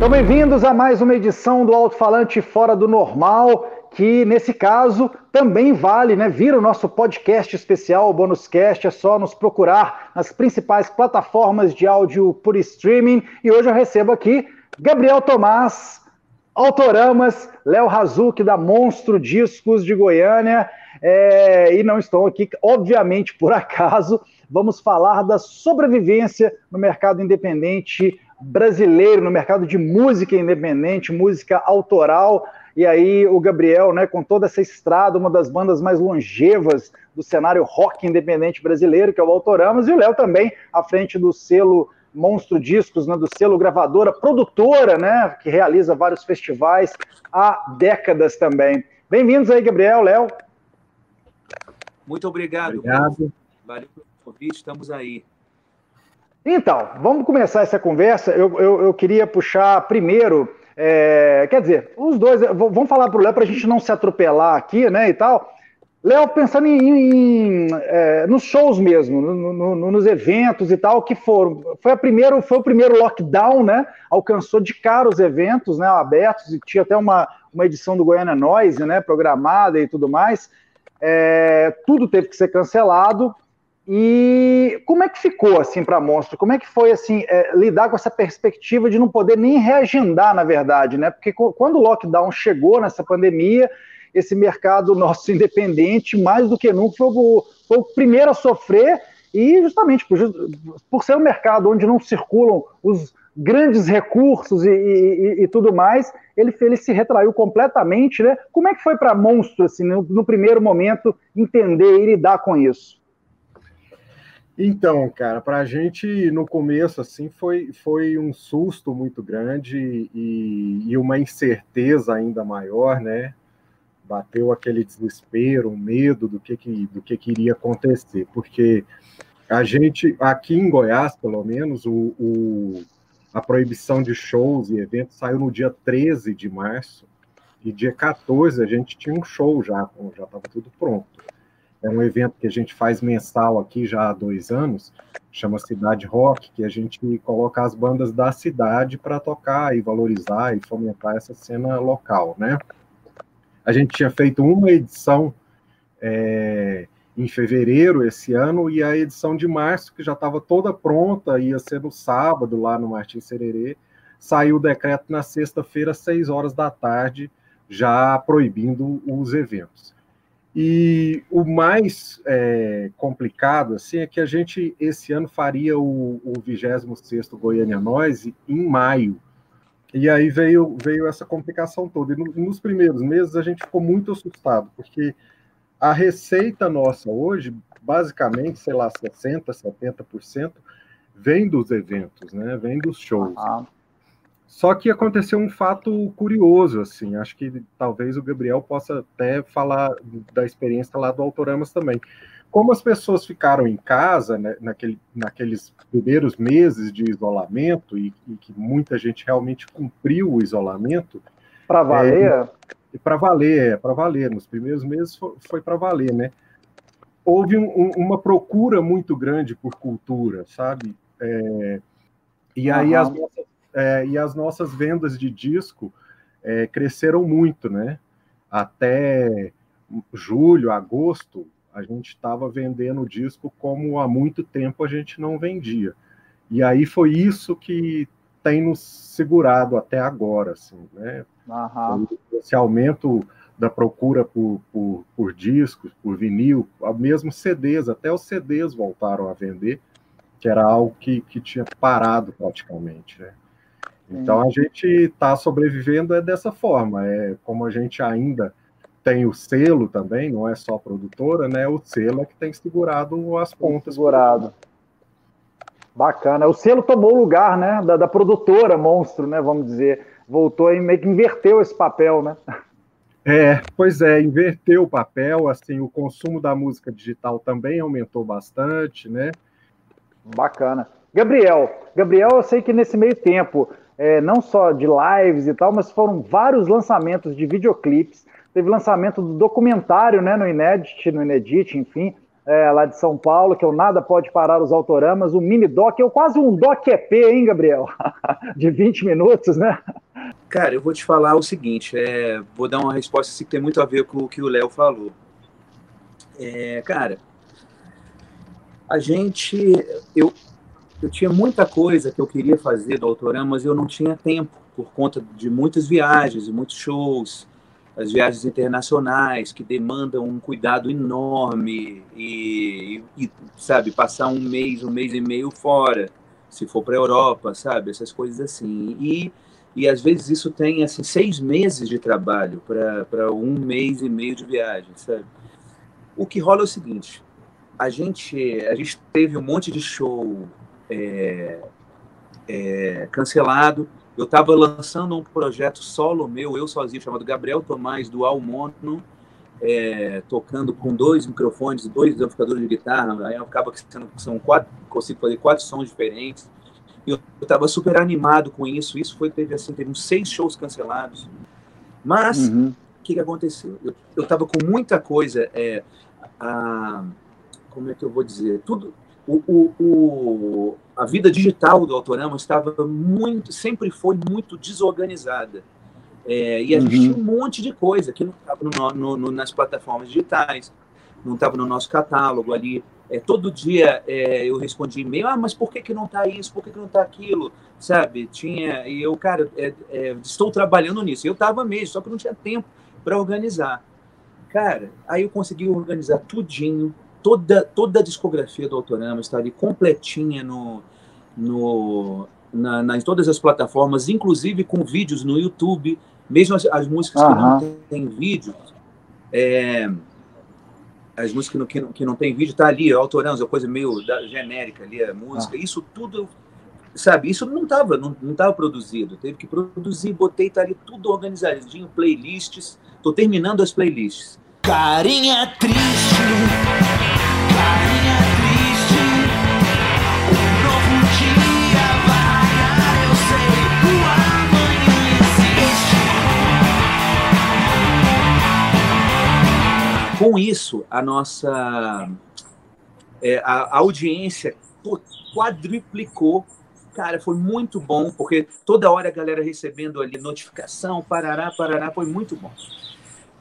Então, bem-vindos a mais uma edição do Alto-Falante Fora do Normal, que nesse caso também vale, né? Vira o nosso podcast especial, o Bônus Cast, é só nos procurar nas principais plataformas de áudio por streaming. E hoje eu recebo aqui Gabriel Tomás, Autoramas, Léo Razuc, da Monstro Discos de Goiânia. É, e não estou aqui, obviamente, por acaso. Vamos falar da sobrevivência no mercado independente brasileiro no mercado de música independente, música autoral. E aí o Gabriel, né, com toda essa estrada, uma das bandas mais longevas do cenário rock independente brasileiro, que é o Autoramas, e o Léo também à frente do selo Monstro Discos, né, do selo gravadora, produtora, né, que realiza vários festivais há décadas também. Bem-vindos aí, Gabriel, Léo. Muito obrigado. Obrigado. Valeu pelo convite, estamos aí. Então, vamos começar essa conversa. Eu, eu, eu queria puxar primeiro, é, quer dizer, os dois, vamos falar para o Léo para a gente não se atropelar aqui, né, e tal. Léo, pensando em, em é, nos shows mesmo, no, no, nos eventos e tal, que foram. Foi, a primeiro, foi o primeiro lockdown, né? Alcançou de cara os eventos né, abertos, e tinha até uma, uma edição do Goiânia Noise, né? Programada e tudo mais. É, tudo teve que ser cancelado. E como é que ficou assim para Monstro? Como é que foi assim é, lidar com essa perspectiva de não poder nem reagendar, na verdade, né? Porque quando o lockdown chegou nessa pandemia, esse mercado nosso independente, mais do que nunca, foi o, foi o primeiro a sofrer e justamente por, por, ser um mercado onde não circulam os grandes recursos e, e, e tudo mais, ele, ele, se retraiu completamente, né? Como é que foi para Monstro, assim, no, no primeiro momento, entender e lidar com isso? Então, cara, para a gente no começo assim foi, foi um susto muito grande e, e, uma incerteza ainda maior, né? Bateu aquele desespero, medo do que, que do que, que iria acontecer, porque a gente aqui em Goiás, pelo menos, o, o, a proibição de shows e eventos saiu no dia 13 de março e dia 14 a gente tinha um show já, já estava tudo pronto. É um evento que a gente faz mensal aqui já há dois anos, chama Cidade Rock, que a gente coloca as bandas da cidade para tocar e valorizar e fomentar essa cena local, né? A gente tinha feito uma edição é, em fevereiro esse ano e a edição de março, que já estava toda pronta, ia ser no sábado lá no Martins Sererê, saiu o decreto na sexta-feira, às seis horas da tarde, já proibindo os eventos. E o mais é, complicado assim é que a gente esse ano faria o, o 26 Goiânia Noise em maio. E aí veio, veio essa complicação toda. E no, nos primeiros meses a gente ficou muito assustado, porque a receita nossa hoje, basicamente, sei lá, 60%, 70%, vem dos eventos, né? Vem dos shows. Uhum. Só que aconteceu um fato curioso, assim, acho que talvez o Gabriel possa até falar da experiência lá do Autoramas também. Como as pessoas ficaram em casa né, naquele, naqueles primeiros meses de isolamento e, e, que muita gente realmente cumpriu o isolamento. Para valer? É, para valer, é, para valer. Nos primeiros meses foi, foi para valer, né? Houve um, um, uma procura muito grande por cultura, sabe? É, e aí uhum. as nossas é, e as nossas vendas de disco é, cresceram muito, né? Até julho, agosto, a gente estava vendendo disco como há muito tempo a gente não vendia. E aí foi isso que tem nos segurado até agora, assim, né? Uhum. Esse aumento da procura por, por, por, discos, por vinil, mesmo CDs, até os CDs voltaram a vender, que era algo que, que tinha parado praticamente, né? Então a gente está sobrevivendo é dessa forma, é como a gente ainda tem o selo também, não é só produtora, né? O selo é que tem segurado as pontas. Segurado. Bacana. O selo tomou o lugar, né, da, da, produtora monstro, né? Vamos dizer, voltou e meio que inverteu esse papel, né? É, pois é, inverteu o papel. Assim, o consumo da música digital também aumentou bastante, né? Bacana. Gabriel, Gabriel, eu sei que nesse meio tempo é, não só de lives e tal, mas foram vários lançamentos de videoclipes. Teve lançamento do documentário né, no Inedit, no Inedit, enfim, é, lá de São Paulo, que é o Nada Pode Parar os Autoramas, um mini doc, é quase um doc EP, hein, Gabriel? de 20 minutos, né? Cara, eu vou te falar o seguinte, é, vou dar uma resposta assim, que tem muito a ver com o que o Léo falou. É, cara, a gente, eu, eu tinha muita coisa que eu queria fazer do Autorama, mas eu não tinha tempo por conta de muitas viagens, muitos shows, as viagens internacionais que demandam um cuidado enorme e, e, sabe passar um mês, um mês e meio fora, se for para a Europa, sabe essas coisas assim e e às vezes isso tem assim seis meses de trabalho para um mês e meio de viagem, sabe? O que rola é o seguinte: a gente a gente teve um monte de show é, é, cancelado. Eu estava lançando um projeto solo meu, eu sozinho, chamado Gabriel Tomás do Almono, é, tocando com dois microfones, dois amplificadores de guitarra. Aí acaba que são quatro, consigo fazer quatro sons diferentes eu estava super animado com isso. Isso foi teve assim, teve uns seis shows cancelados. Mas o uhum. que, que aconteceu? Eu estava com muita coisa. É, a, como é que eu vou dizer? Tudo. O, o, o, a vida digital do Autorama estava muito, sempre foi muito desorganizada. É, e a gente uhum. tinha um monte de coisa que não estava no, no, nas plataformas digitais, não estava no nosso catálogo ali. É, todo dia é, eu respondi e-mail, ah, mas por que, que não está isso? Por que, que não está aquilo? Sabe? Tinha, e eu, cara, é, é, estou trabalhando nisso. Eu estava mesmo, só que não tinha tempo para organizar. Cara, aí eu consegui organizar tudinho, toda, toda a discografia do Autorama está ali completinha no, no, na, nas todas as plataformas, inclusive com vídeos no YouTube, mesmo as, as músicas que não têm vídeo. É, as músicas que não, que não, que não tem vídeo, tá ali, autorando, é coisa meio da, genérica ali, a música, ah. isso tudo, sabe, isso não estava não, não tava produzido, teve que produzir, botei, tá ali tudo organizadinho, playlists, tô terminando as playlists. Carinha triste, Com isso, a nossa é, a, a audiência quadriplicou cara, foi muito bom, porque toda hora a galera recebendo ali notificação, parará, parará, foi muito bom.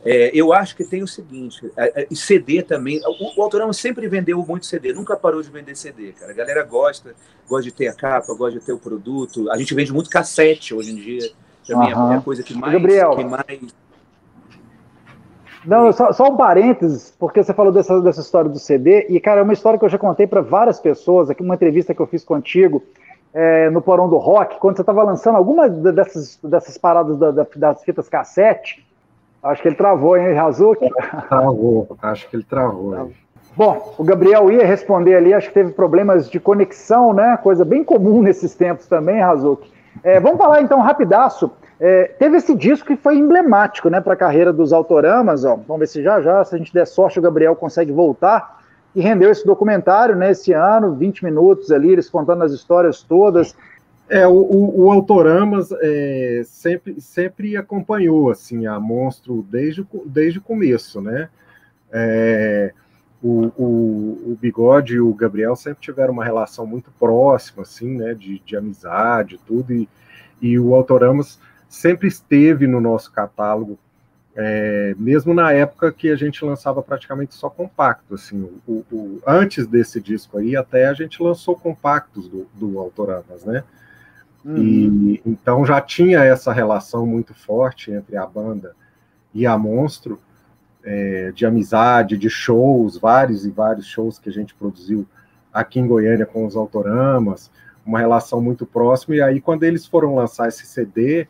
É, eu acho que tem o seguinte, a, a, CD também, o, o Autorama sempre vendeu muito CD, nunca parou de vender CD, cara. A galera gosta, gosta de ter a capa, gosta de ter o produto. A gente vende muito cassete hoje em dia, também uhum. é a coisa que mais, Gabriel. Que mais... Não, só, só, um parênteses, porque você falou dessa, dessa história do CD, e, cara, é uma história que eu já contei para várias pessoas, aqui uma entrevista que eu fiz contigo, é, no Porão do Rock, quando você estava lançando algumas dessas, dessas paradas da, da, das fitas cassete, Acho que ele travou, hein, Razuki? Travou, acho que ele travou. Bom, o Gabriel ia responder ali, acho que teve problemas de conexão, né? Coisa bem comum nesses tempos também, Razuki. É, vamos falar então rapidaço. É, teve esse disco que foi emblemático, né, para a carreira dos autoramas. Ó. Vamos ver se já já, se a gente der sorte, o Gabriel consegue voltar. E rendeu esse documentário, né, esse ano, 20 minutos ali, eles contando as histórias todas. É, o, o, o Autoramas é, sempre, sempre acompanhou assim a Monstro desde, desde o começo, né? É, o, o, o, Bigode e o Gabriel sempre tiveram uma relação muito próxima, assim, né? De, de amizade, tudo, e, e o Autoramas sempre esteve no nosso catálogo, é, mesmo na época que a gente lançava praticamente só compacto, assim, o, o, antes desse disco aí, até a gente lançou compactos do, do Autoramas, né? Uhum. E então já tinha essa relação muito forte entre a banda e a Monstro, é, de amizade, de shows, vários e vários shows que a gente produziu aqui em Goiânia com os autoramas, uma relação muito próxima. E aí, quando eles foram lançar esse CD,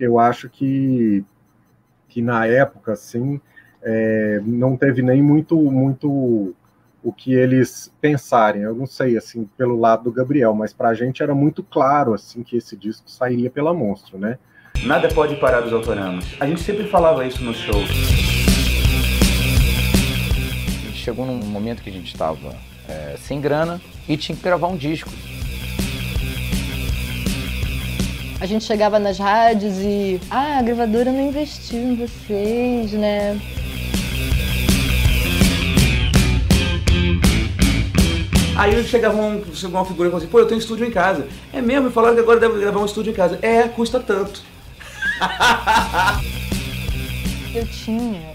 eu acho que, que na época, assim, é, não teve nem muito, muito o que eles pensarem. Eu não sei, assim, pelo lado do Gabriel, mas para a gente era muito claro, assim, que esse disco sairia pela Monstro, né? Nada pode parar dos autoramas. A gente sempre falava isso no show. Chegou num momento que a gente estava é, sem grana e tinha que gravar um disco. A gente chegava nas rádios e, ah, a gravadora não investiu em vocês, né? Aí chegava um, uma figura e falou assim, pô, eu tenho estúdio em casa. É mesmo? Me falaram que agora deve gravar um estúdio em casa. É, custa tanto. Eu tinha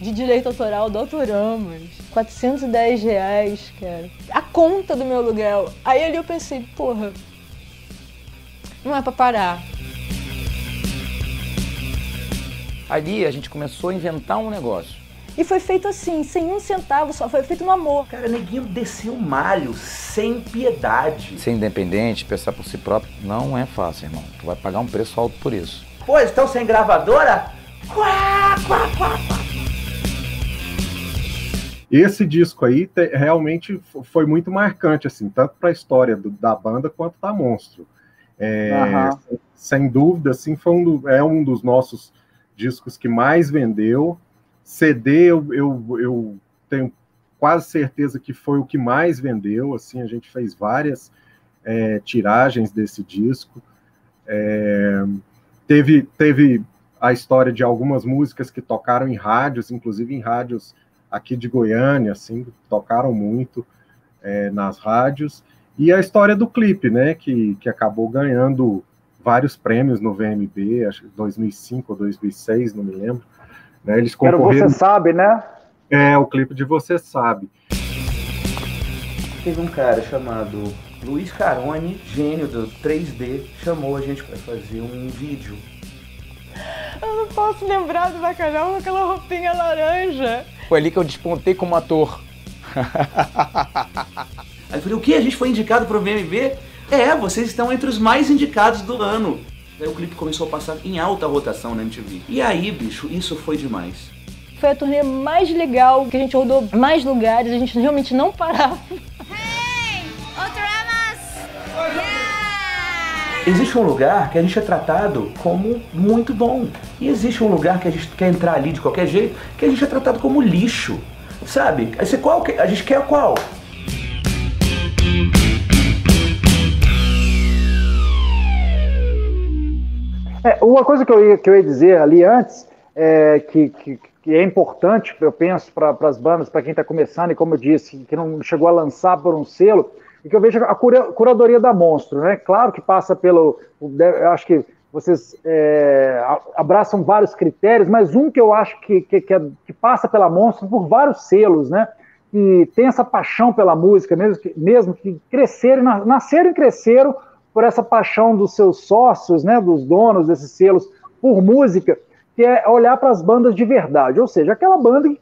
de direito autoral do Autoramos 410 reais, cara. A conta do meu aluguel. Aí ali eu pensei, porra, não é pra parar. Ali a gente começou a inventar um negócio. E foi feito assim, sem um centavo só, foi feito no amor. Cara, neguinho desceu malho, sem piedade. Ser independente, pensar por si próprio, não é fácil, irmão. Tu vai pagar um preço alto por isso. Pô, estão sem gravadora? Quá, quá, quá, quá. Esse disco aí te- realmente foi muito marcante, assim, tanto para a história do- da banda quanto da Monstro. É, Aham. Sem dúvida, assim, foi um do- é um dos nossos discos que mais vendeu. CD, eu, eu, eu tenho quase certeza que foi o que mais vendeu. Assim, a gente fez várias é, tiragens desse disco. É, teve, teve a história de algumas músicas que tocaram em rádios, inclusive em rádios aqui de Goiânia, assim, tocaram muito é, nas rádios. E a história do clipe, né, que, que acabou ganhando vários prêmios no VMB, acho que 2005 ou 2006, não me lembro. Né, eles Quero concorreram. você sabe, né? É, o clipe de Você Sabe. Teve um cara chamado Luiz Carone, gênio do 3D, chamou a gente pra fazer um vídeo. Eu não posso lembrar do bacalhau com aquela roupinha laranja. Foi ali que eu despontei como ator. Aí eu falei, o que? A gente foi indicado pro VMB? É, vocês estão entre os mais indicados do ano. Aí o clipe começou a passar em alta rotação na MTV. E aí, bicho, isso foi demais. Foi a turnê mais legal, que a gente rodou mais lugares, a gente realmente não parava. Existe um lugar que a gente é tratado como muito bom. E existe um lugar que a gente quer entrar ali de qualquer jeito, que a gente é tratado como lixo. Sabe? Aí você, qual que- a gente quer qual? É, uma coisa que eu, ia, que eu ia dizer ali antes, é, que, que, que é importante, eu penso, para as bandas, para quem está começando, e como eu disse, que não chegou a lançar por um selo, e que eu vejo a cura- curadoria da Monstro, né? Claro que passa pelo. Eu acho que vocês é, abraçam vários critérios, mas um que eu acho que, que, que, é- que passa pela Monstro por vários selos, né? Que tem essa paixão pela música, mesmo que, mesmo que cresceram, na- nasceram e cresceram por essa paixão dos seus sócios, né, dos donos desses selos, por música, que é olhar para as bandas de verdade, ou seja, aquela banda que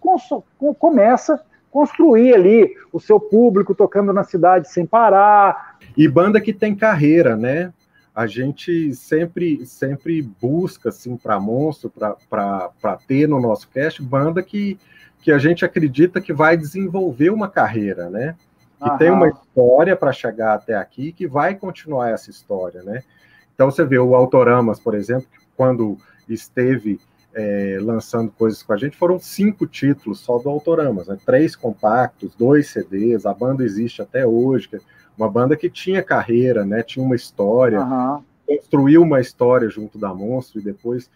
começa a construir ali o seu público tocando na cidade sem parar. E banda que tem carreira, né? A gente sempre sempre busca assim para monstro, para ter no nosso cast banda que, que a gente acredita que vai desenvolver uma carreira, né? Que Aham. tem uma história para chegar até aqui, que vai continuar essa história, né? Então você vê o Autoramas, por exemplo, que quando esteve é, lançando coisas com a gente, foram cinco títulos só do Autoramas, né? Três compactos, dois CDs, a banda existe até hoje, que é uma banda que tinha carreira, né? Tinha uma história, construiu uma história junto da Monstro e depois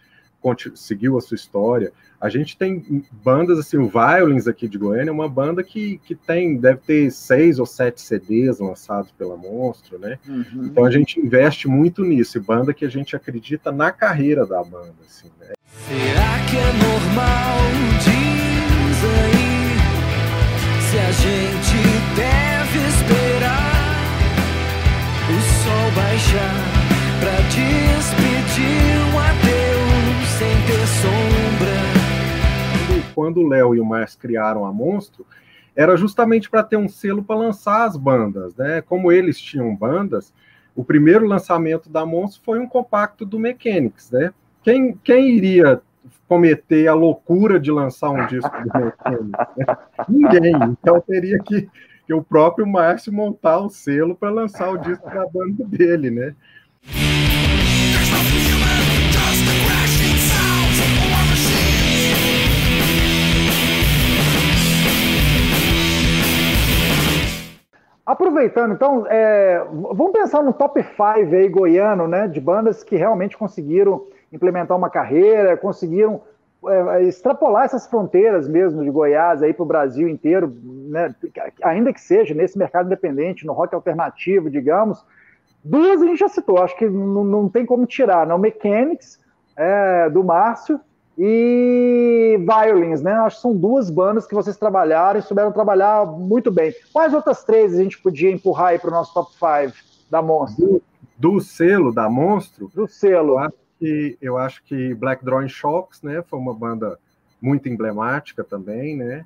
seguiu a sua história. A gente tem bandas assim, o Violins aqui de Goiânia é uma banda que, que tem, deve ter seis ou sete CDs lançados pela Monstro, né? Uhum. Então a gente investe muito nisso, e banda que a gente acredita na carreira da banda, assim, né? Será que é normal? Diz aí se a gente deve esperar o sol baixar pra despedir um adeus quando- o Léo e o Márcio criaram a Monstro, era justamente para ter um selo para lançar as bandas, né? Como eles tinham bandas, o primeiro lançamento da Monstro foi um compacto do Mechanics, né? Quem, quem iria cometer a loucura de lançar um disco do Mechanics? né? Ninguém. Então teria que, que o próprio Márcio montar o selo para lançar o disco da banda dele, né? Aproveitando, então, é, vamos pensar no top 5 aí goiano, né, de bandas que realmente conseguiram implementar uma carreira, conseguiram é, extrapolar essas fronteiras mesmo de Goiás aí para o Brasil inteiro, né, ainda que seja nesse mercado independente, no rock alternativo, digamos. Duas a gente já citou, acho que não, tem como tirar, não? Mechanics, é, do Márcio, e Violins, né? Acho que são duas bandas que vocês trabalharam e souberam trabalhar muito bem. Quais outras três a gente podia empurrar aí para o nosso top 5 da Monstro? Do, do, selo da Monstro? Do selo. Eu acho, que, eu acho que Black Drawing Shocks, né? Foi uma banda muito emblemática também, né?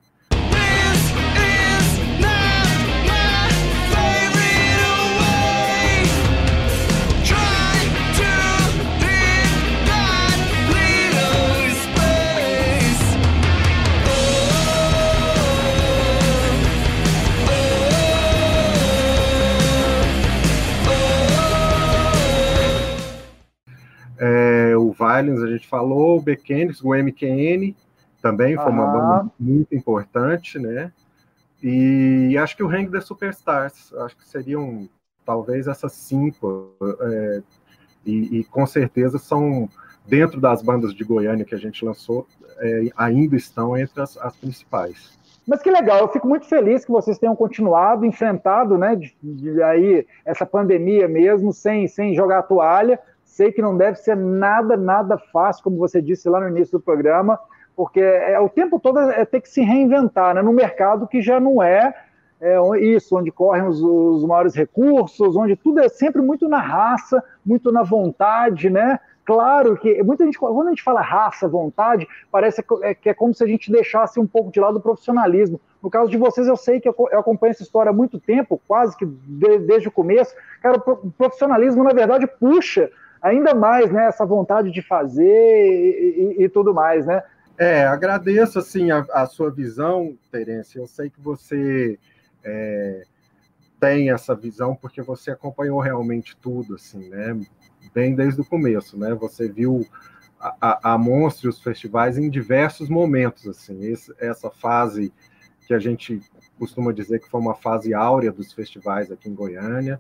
É, o Violence a gente falou, o Bekenis, o MQN também foi uma banda muito importante, né? E acho que o Hang the Superstars, acho que seriam talvez essas cinco, é, e, e, com certeza são dentro das bandas de Goiânia que a gente lançou, é, ainda estão entre as, as, principais. Mas que legal, eu fico muito feliz que vocês tenham continuado, enfrentado, né, de, de aí essa pandemia mesmo, sem, sem jogar a toalha, Sei que não deve ser nada, nada fácil, como você disse lá no início do programa, porque é, o tempo todo é ter que se reinventar, né? No mercado que já não é, é isso, onde correm os, os, maiores recursos, onde tudo é sempre muito na raça, muito na vontade, né? Claro que muita gente, quando a gente fala raça, vontade, parece que é, é como se a gente deixasse um pouco de lado o profissionalismo. No caso de vocês, eu sei que eu, acompanho essa história há muito tempo, quase que de, desde o começo. Cara, o profissionalismo, na verdade, puxa ainda mais, né, essa vontade de fazer e, e, e tudo mais, né? É, agradeço, assim, a, a, sua visão, Terence, eu sei que você é, tem essa visão porque você acompanhou realmente tudo, assim, né, bem desde o começo, né, você viu a, a, a Monstro e os festivais em diversos momentos, assim, esse, essa fase que a gente costuma dizer que foi uma fase áurea dos festivais aqui em Goiânia,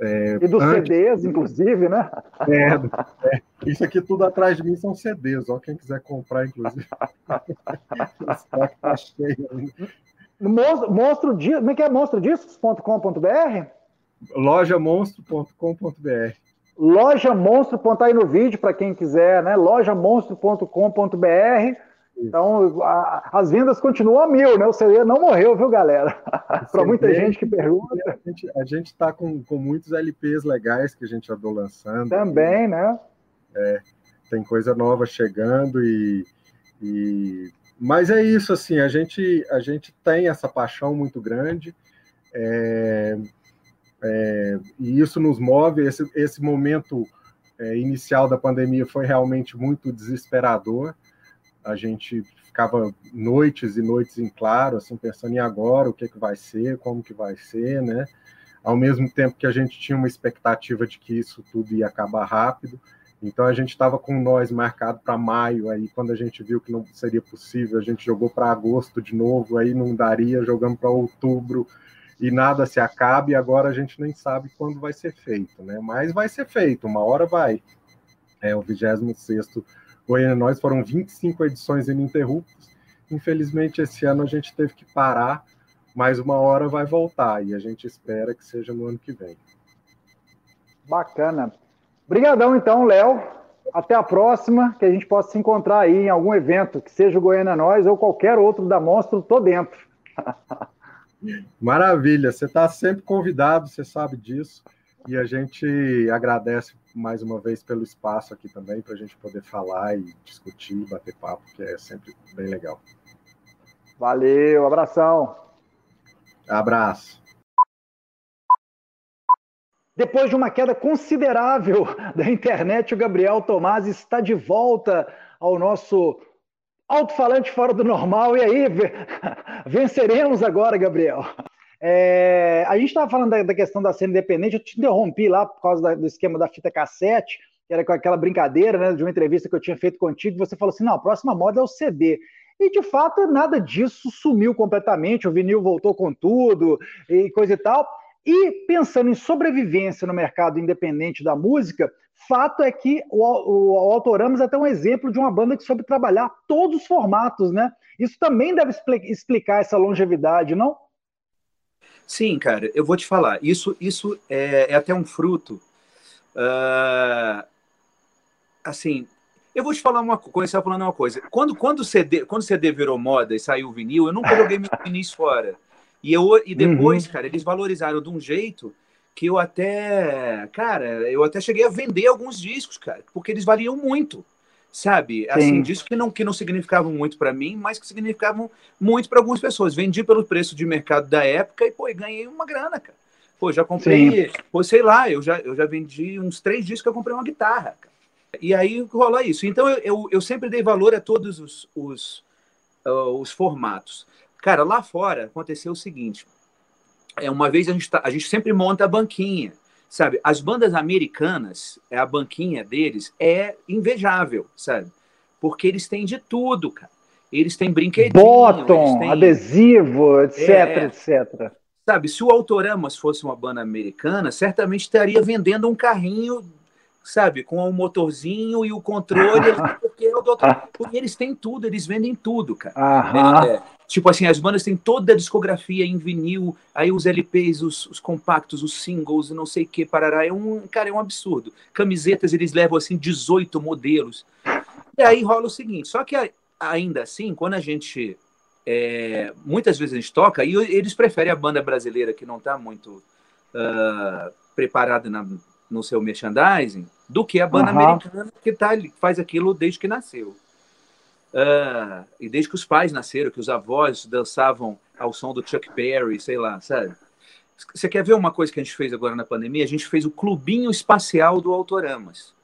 é, e dos antes... CDs, inclusive, né? É, é, isso aqui tudo atrás de mim são CDs, ó, quem quiser comprar, inclusive. tá cheio. Monstro, monstro, como é que é? monstrodiscos.com.br? Lojamonstro.com.br Loja Monstro, tá aí no vídeo para quem quiser, né? lojamonstro.com.br então, a, as vendas continuam a mil, né? O CD não morreu, viu, galera? Para muita gente que pergunta. A gente está com, com muitos LPs legais que a gente andou lançando. Também, aqui. né? É, tem coisa nova chegando e, e, Mas é isso, assim, a gente, a gente tem essa paixão muito grande é, é, e isso nos move. Esse, esse momento é, inicial da pandemia foi realmente muito desesperador a gente ficava noites e noites em claro, assim, pensando em agora, o que, que vai ser, como que vai ser, né? Ao mesmo tempo que a gente tinha uma expectativa de que isso tudo ia acabar rápido, então a gente estava com nós marcado para maio, aí quando a gente viu que não seria possível, a gente jogou para agosto de novo, aí não daria, jogamos para outubro e nada se acaba, e agora a gente nem sabe quando vai ser feito, né? Mas vai ser feito, uma hora vai. É o 26 sexto Goiânia Nós foram 25 edições ininterruptas. Infelizmente, esse ano a gente teve que parar, mas uma hora vai voltar e a gente espera que seja no ano que vem. Bacana. Obrigadão, então, Léo. Até a próxima, que a gente possa se encontrar aí em algum evento, que seja o Goiânia Nós ou qualquer outro da Monstro, tô dentro. Maravilha, você está sempre convidado, você sabe disso. E a gente agradece mais uma vez pelo espaço aqui também, para a gente poder falar e discutir, bater papo, que é sempre bem legal. Valeu, abração. Abraço. Depois de uma queda considerável da internet, o Gabriel Tomás está de volta ao nosso alto-falante fora do normal. E aí, venceremos agora, Gabriel. É, a gente estava falando da, da, questão da cena independente, eu te interrompi lá por causa da, do esquema da fita cassete, que era com aquela brincadeira né, de uma entrevista que eu tinha feito contigo, você falou assim: não, a próxima moda é o CD. E de fato, nada disso sumiu completamente, o vinil voltou com tudo e coisa e tal. E pensando em sobrevivência no mercado independente da música, fato é que o, o, o é até um exemplo de uma banda que soube trabalhar todos os formatos, né? Isso também deve explicar essa longevidade, não? Sim, cara, eu vou te falar. Isso, isso é, é até um fruto. Uh, assim, eu vou te falar uma coisa, falando uma coisa. Quando, quando, o CD, quando o CD virou moda e saiu o vinil, eu nunca joguei meus vinis fora. E, eu, e depois, uhum. cara, eles valorizaram de um jeito que eu até, cara, eu até cheguei a vender alguns discos, cara, porque eles valiam muito sabe? Assim, discos que não, que não significavam muito para mim, mas que significavam muito para algumas pessoas. Vendi pelo preço de mercado da época e, pô, ganhei uma grana, cara. Pô, já comprei, Sim. pô, sei lá, eu já, eu já vendi uns três discos que eu comprei uma guitarra, cara. E aí rola isso. Então eu, eu, eu sempre dei valor a todos os, os, uh, os formatos. Cara, lá fora aconteceu o seguinte: é uma vez a gente, tá, a gente sempre monta a banquinha. Sabe, as bandas americanas, é a banquinha deles é invejável, sabe? Porque eles têm de tudo, cara. Eles têm brinquedinho, bottom, têm... adesivo, etc, é, etc. Sabe, se o Autoramas fosse uma banda americana, certamente estaria vendendo um carrinho sabe, com o motorzinho e o controle, porque, é o doutor, porque eles têm tudo, eles vendem tudo, cara. É, é, tipo assim, as bandas têm toda a discografia em vinil, aí os LPs, os, os compactos, os singles, não sei o que, parará, é um, cara, é um absurdo. Camisetas, eles levam, assim, 18 modelos. E aí rola o seguinte, só que ainda assim, quando a gente, é, muitas vezes a gente toca, e eles preferem a banda brasileira, que não está muito uh, preparada na no seu merchandising do que a banda uhum. americana que tá, faz aquilo desde que nasceu. Uh, e desde que os pais nasceram, que os avós dançavam ao som do Chuck Berry, sei lá, sabe? Você quer ver uma coisa que a gente fez agora na pandemia? A gente fez o clubinho espacial do Autoramas.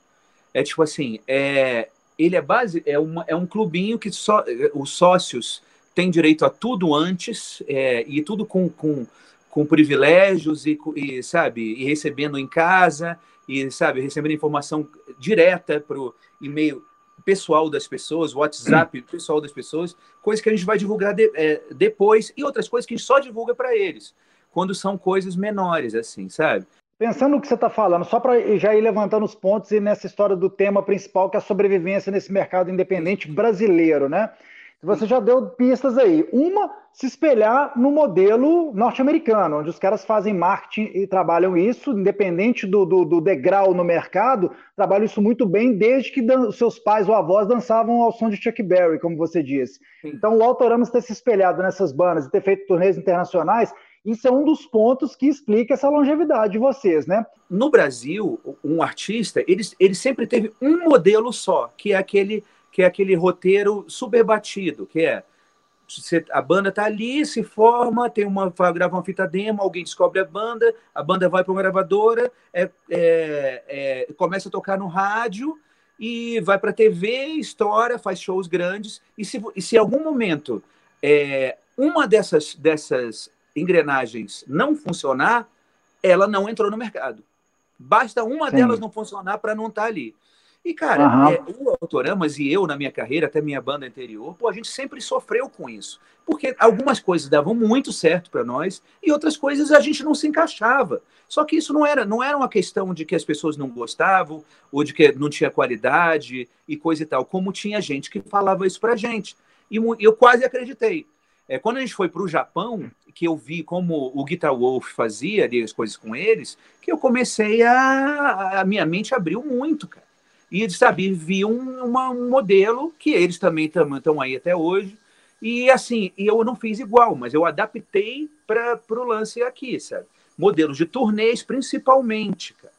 É tipo assim, é, ele é base, é, uma, é um clubinho que só os sócios têm direito a tudo antes é, e tudo com, com com privilégios e, e, sabe, e recebendo em casa e sabe, recebendo informação direta para o e-mail pessoal das pessoas, WhatsApp pessoal das pessoas, coisas que a gente vai divulgar de, é, depois e outras coisas que a gente só divulga para eles, quando são coisas menores, assim, sabe? Pensando no que você está falando, só para já ir levantando os pontos e nessa história do tema principal, que é a sobrevivência nesse mercado independente brasileiro, né? Você já deu pistas aí. Uma, se espelhar no modelo norte-americano, onde os caras fazem marketing e trabalham isso, independente do, do, do, degrau no mercado, trabalham isso muito bem desde que seus pais ou avós dançavam ao som de Chuck Berry, como você disse. Então, o Autoramos ter se espelhado nessas bandas e ter feito turnês internacionais, isso é um dos pontos que explica essa longevidade de vocês, né? No Brasil, um artista, ele, ele sempre teve um modelo só, que é aquele que é aquele roteiro super batido, que é a banda está ali, se forma, tem uma grava uma fita demo, alguém descobre a banda, a banda vai para uma gravadora, é, é, é, começa a tocar no rádio e vai para a TV, estoura, faz shows grandes. E se, e se em algum momento é, uma dessas, dessas engrenagens não funcionar, ela não entrou no mercado. Basta uma Sim. delas não funcionar para não estar tá ali. E, cara, uhum. é, o Autoramas e eu, na minha carreira, até minha banda anterior, pô, a gente sempre sofreu com isso. Porque algumas coisas davam muito certo para nós e outras coisas a gente não se encaixava. Só que isso não era, não era uma questão de que as pessoas não gostavam ou de que não tinha qualidade e coisa e tal. Como tinha gente que falava isso pra gente. E eu quase acreditei. É, quando a gente foi para o Japão, que eu vi como o Guitar Wolf fazia ali as coisas com eles, que eu comecei a. A minha mente abriu muito, cara e sabe, vi um, um modelo que eles também estão aí até hoje. E assim, eu não fiz igual, mas eu adaptei para o lance aqui, sabe? Modelos de turnês, principalmente, cara.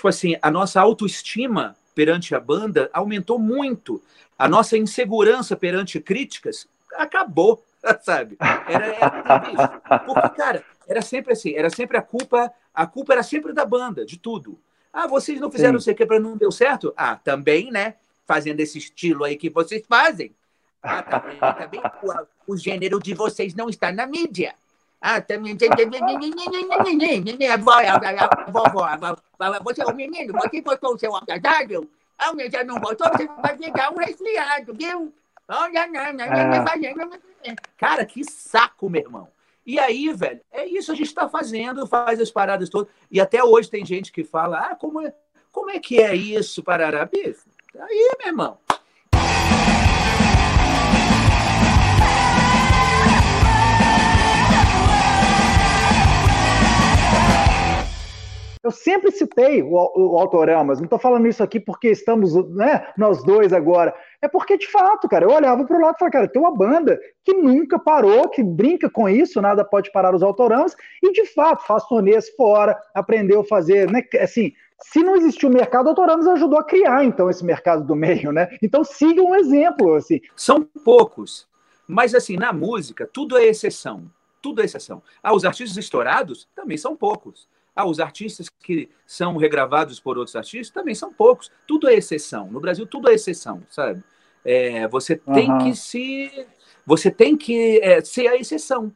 Tipo assim, a nossa autoestima perante a banda aumentou muito. A nossa insegurança perante críticas acabou, sabe? Era, era porque, cara, era sempre assim, era sempre a culpa, a culpa era sempre da banda, de tudo. Ah, vocês não fizeram Sim. sei o que para não deu certo? Ah, também, né? Fazendo esse estilo aí que vocês fazem. Ah, também, também o, o gênero de vocês não está na mídia. Ah, também. Vovó, você, o menino, você botou o seu agasalho? Ah, mas já não botou, você vai pegar um resfriado, viu? Olha, não, não. Cara, que saco, meu irmão. E aí, velho, é isso a gente está fazendo, faz as paradas todas. E até hoje tem gente que fala: ah, como é, como é que é isso, Parará? Bicho, aí, meu irmão. Eu sempre citei o, o Autoramas, não estou falando isso aqui porque estamos, né, nós dois agora. É porque, de fato, cara, eu olhava para o lado e falava, cara, tem uma banda que nunca parou, que brinca com isso, nada pode parar os Autoramas, e de fato faz turnês fora, aprendeu a fazer, né? Assim, se não existia o mercado, o Autoramas ajudou a criar, então, esse mercado do meio, né? Então siga um exemplo, assim. São poucos. Mas, assim, na música, tudo é exceção. Tudo é exceção. Ah, os artistas estourados também são poucos. Ah, os artistas que são regravados por outros artistas também são poucos. Tudo é exceção. No Brasil, tudo é exceção, sabe? É, você tem Aham. que se. Você tem que é, ser a exceção.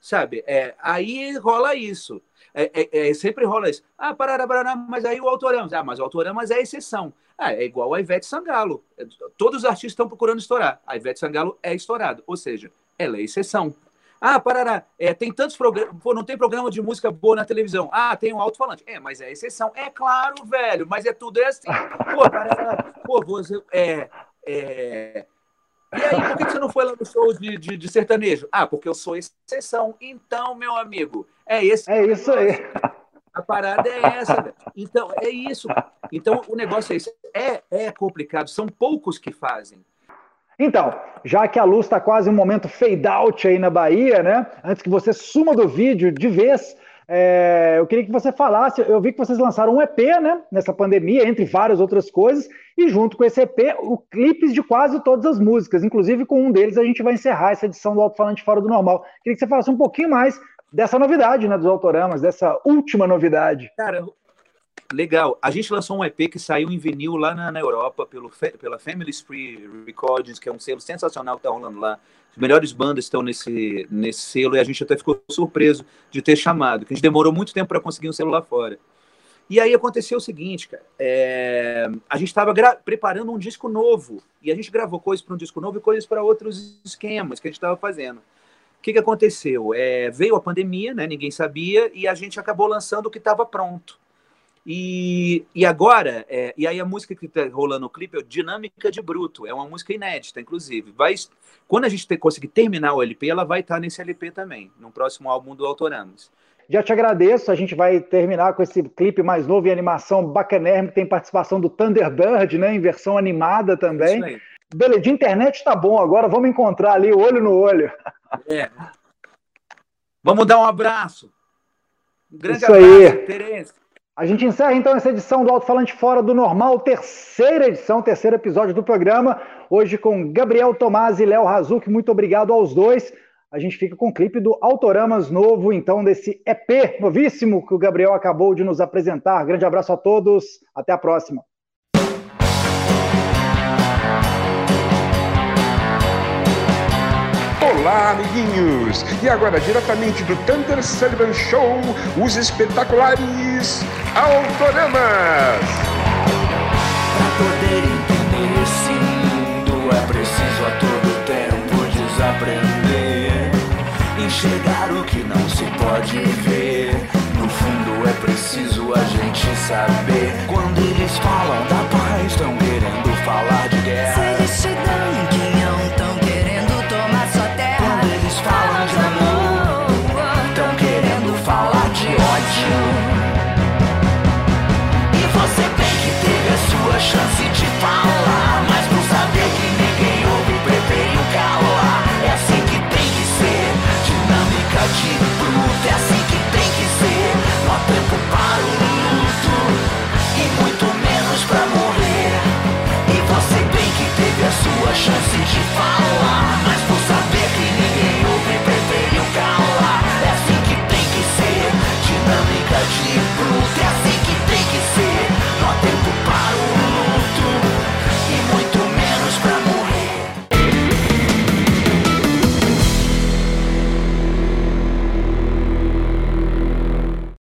Sabe? É, aí rola isso. É, é- é, sempre rola isso. Ah, parará, parará, mas aí o Autoramas. Ah, mas o Autoramas é exceção. Ah, é igual a Ivete Sangalo. É, Todos os artistas estão procurando estourar. A Ivete Sangalo é estourado. Ou seja, ela é exceção. Ah, parará, é, tem tantos programas. Pô, não tem programa de música boa na televisão. Ah, tem um alto-falante. É, mas é exceção. É claro, velho, mas é tudo é assim. Pô, parará, pô, você. É, é... E aí, por que você não foi lá no show de, de, de sertanejo? Ah, porque eu sou exceção. Então, meu amigo, é esse. É isso aí. A parada é essa, velho. Então, é isso. Então, o negócio é esse. É, é complicado. São poucos que fazem. Então, já que a luz está quase um momento fade out aí na Bahia, né? Antes que você suma do vídeo de vez, é, eu queria que você falasse. Eu vi que vocês lançaram um EP, né? Nessa pandemia, entre várias outras coisas, e junto com esse EP, o clipes de quase todas as músicas. Inclusive, com um deles, a gente vai encerrar essa edição do Alto Falante Fora do Normal. Queria que você falasse um pouquinho mais dessa novidade, né? Dos autoramas, dessa última novidade. Cara, legal. A gente lançou um EP que saiu em vinil lá na, na Europa pelo, pela Family Spree Recordings, que é um selo sensacional que tá rolando lá. As melhores bandas estão nesse, nesse selo e a gente até ficou surpreso de ter chamado, que a gente demorou muito tempo para conseguir um selo lá fora. E aí aconteceu o seguinte, cara. é, a gente estava preparando um disco novo e a gente gravou coisas para um disco novo e coisas para outros esquemas que a gente estava fazendo. O que, que aconteceu? É, veio a pandemia, né? Ninguém sabia e a gente acabou lançando o que estava pronto. E, e agora, é, e aí a música que está rolando no clipe é o Dinâmica de Bruto, é uma música inédita, inclusive. Vai, quando a gente ter, conseguir terminar o LP, ela vai estar nesse LP também, no próximo álbum do Autoramas. Já te agradeço. A gente vai terminar com esse clipe mais novo em animação bacanérrimo, que tem participação do Thunderbird, né? Em versão animada também. Aí. Beleza, de internet tá bom, agora vamos encontrar ali olho no olho. É. Vamos dar um abraço. Um grande Isso abraço, aí. Terence. A gente encerra então essa edição do Alto Falante Fora do Normal, terceira edição, terceiro episódio do programa. Hoje com Gabriel Tomás e Léo Razuc. Muito obrigado aos dois. A gente fica com o clipe do Autoramas novo, então, desse EP novíssimo que o Gabriel acabou de nos apresentar. Grande abraço a todos, até a próxima. Olá, amiguinhos! E agora, diretamente do Thunder Sullivan Show, os espetaculares Autoramas! Pra poder entender esse mundo é preciso a todo tempo desaprender. Enxergar o que não se pode ver. No fundo é preciso a gente saber. Quando eles falam da